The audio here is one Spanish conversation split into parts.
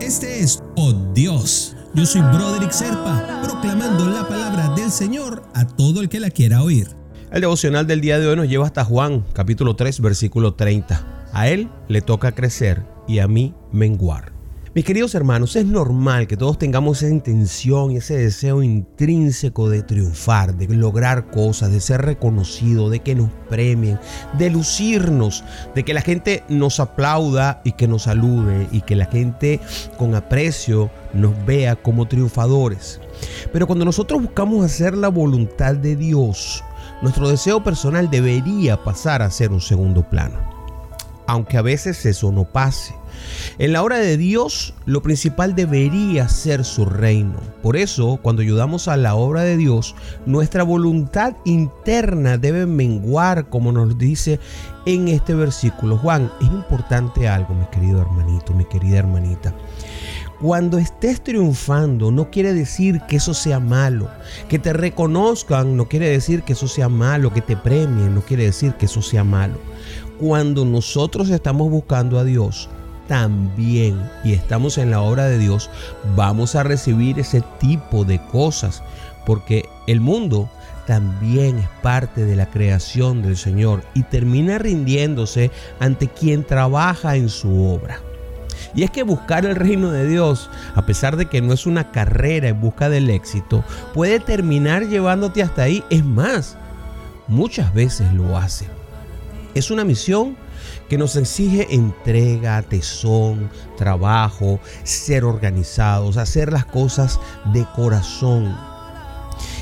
Este es Oh Dios. Yo soy Broderick Serpa, proclamando la palabra del Señor a todo el que la quiera oír. El devocional del día de hoy nos lleva hasta Juan, capítulo 3, versículo 30. A él le toca crecer y a mí menguar. Mis queridos hermanos, es normal que todos tengamos esa intención ese deseo intrínseco de triunfar, de lograr cosas, de ser reconocido, de que nos premien, de lucirnos, de que la gente nos aplauda y que nos salude y que la gente con aprecio nos vea como triunfadores. Pero cuando nosotros buscamos hacer la voluntad de Dios, nuestro deseo personal debería pasar a ser un segundo plano. Aunque a veces eso no pase. En la obra de Dios, lo principal debería ser su reino. Por eso, cuando ayudamos a la obra de Dios, nuestra voluntad interna debe menguar, como nos dice en este versículo. Juan, es importante algo, mi querido hermanito, mi querida hermanita. Cuando estés triunfando no quiere decir que eso sea malo. Que te reconozcan no quiere decir que eso sea malo. Que te premien no quiere decir que eso sea malo. Cuando nosotros estamos buscando a Dios, también y estamos en la obra de Dios, vamos a recibir ese tipo de cosas, porque el mundo también es parte de la creación del Señor y termina rindiéndose ante quien trabaja en su obra. Y es que buscar el reino de Dios, a pesar de que no es una carrera en busca del éxito, puede terminar llevándote hasta ahí. Es más, muchas veces lo hace. Es una misión que nos exige entrega, tesón, trabajo, ser organizados, hacer las cosas de corazón.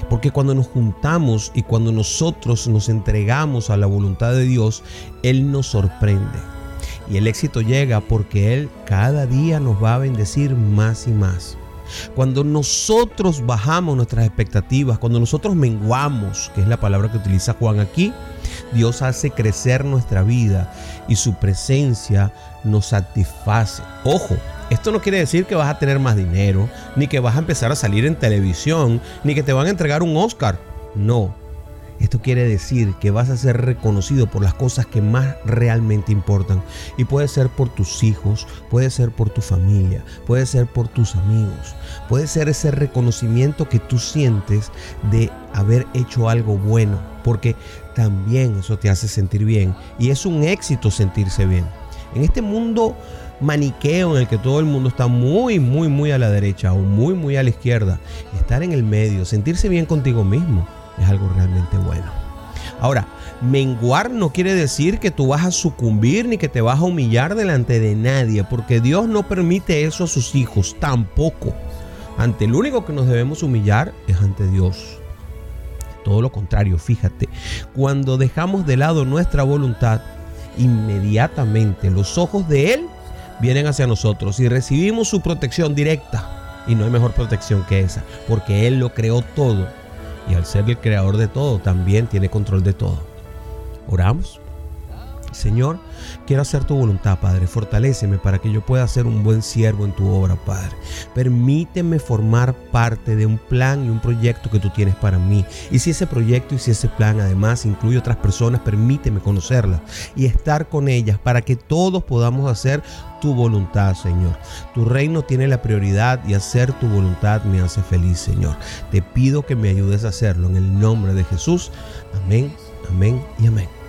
Porque cuando nos juntamos y cuando nosotros nos entregamos a la voluntad de Dios, Él nos sorprende. Y el éxito llega porque Él cada día nos va a bendecir más y más. Cuando nosotros bajamos nuestras expectativas, cuando nosotros menguamos, que es la palabra que utiliza Juan aquí, Dios hace crecer nuestra vida y su presencia nos satisface. Ojo, esto no quiere decir que vas a tener más dinero, ni que vas a empezar a salir en televisión, ni que te van a entregar un Oscar. No, esto quiere decir que vas a ser reconocido por las cosas que más realmente importan. Y puede ser por tus hijos, puede ser por tu familia, puede ser por tus amigos, puede ser ese reconocimiento que tú sientes de haber hecho algo bueno. Porque también eso te hace sentir bien. Y es un éxito sentirse bien. En este mundo maniqueo en el que todo el mundo está muy, muy, muy a la derecha o muy, muy a la izquierda, estar en el medio, sentirse bien contigo mismo es algo realmente bueno. Ahora, menguar no quiere decir que tú vas a sucumbir ni que te vas a humillar delante de nadie, porque Dios no permite eso a sus hijos, tampoco. Ante el único que nos debemos humillar es ante Dios. Todo lo contrario, fíjate, cuando dejamos de lado nuestra voluntad, inmediatamente los ojos de Él vienen hacia nosotros y recibimos su protección directa. Y no hay mejor protección que esa, porque Él lo creó todo y al ser el creador de todo, también tiene control de todo. Oramos. Señor, quiero hacer tu voluntad, Padre. Fortaléceme para que yo pueda ser un buen siervo en tu obra, Padre. Permíteme formar parte de un plan y un proyecto que tú tienes para mí. Y si ese proyecto y si ese plan además incluye otras personas, permíteme conocerlas y estar con ellas para que todos podamos hacer tu voluntad, Señor. Tu reino tiene la prioridad y hacer tu voluntad me hace feliz, Señor. Te pido que me ayudes a hacerlo en el nombre de Jesús. Amén, amén y amén.